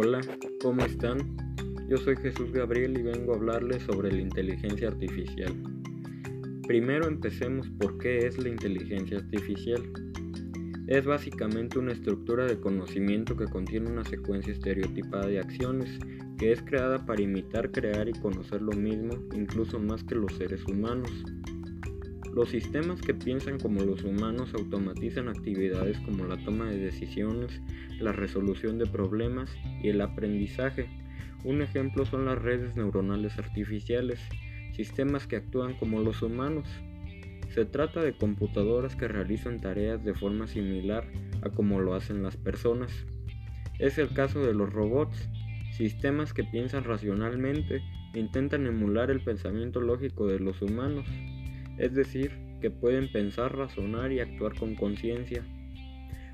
Hola, ¿cómo están? Yo soy Jesús Gabriel y vengo a hablarles sobre la inteligencia artificial. Primero empecemos por qué es la inteligencia artificial. Es básicamente una estructura de conocimiento que contiene una secuencia estereotipada de acciones que es creada para imitar, crear y conocer lo mismo, incluso más que los seres humanos. Los sistemas que piensan como los humanos automatizan actividades como la toma de decisiones, la resolución de problemas y el aprendizaje. Un ejemplo son las redes neuronales artificiales, sistemas que actúan como los humanos. Se trata de computadoras que realizan tareas de forma similar a como lo hacen las personas. Es el caso de los robots, sistemas que piensan racionalmente e intentan emular el pensamiento lógico de los humanos es decir, que pueden pensar, razonar y actuar con conciencia.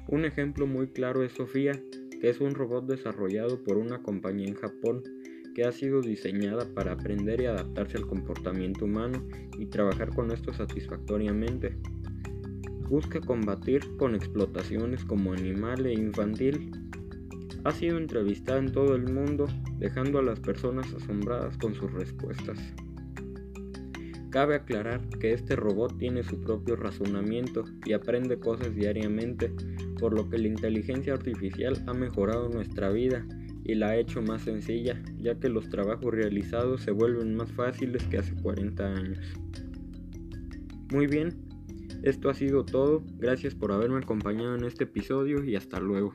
Un ejemplo muy claro es Sofía, que es un robot desarrollado por una compañía en Japón que ha sido diseñada para aprender y adaptarse al comportamiento humano y trabajar con esto satisfactoriamente. Busca combatir con explotaciones como animal e infantil. Ha sido entrevistada en todo el mundo, dejando a las personas asombradas con sus respuestas. Cabe aclarar que este robot tiene su propio razonamiento y aprende cosas diariamente, por lo que la inteligencia artificial ha mejorado nuestra vida y la ha hecho más sencilla, ya que los trabajos realizados se vuelven más fáciles que hace 40 años. Muy bien, esto ha sido todo, gracias por haberme acompañado en este episodio y hasta luego.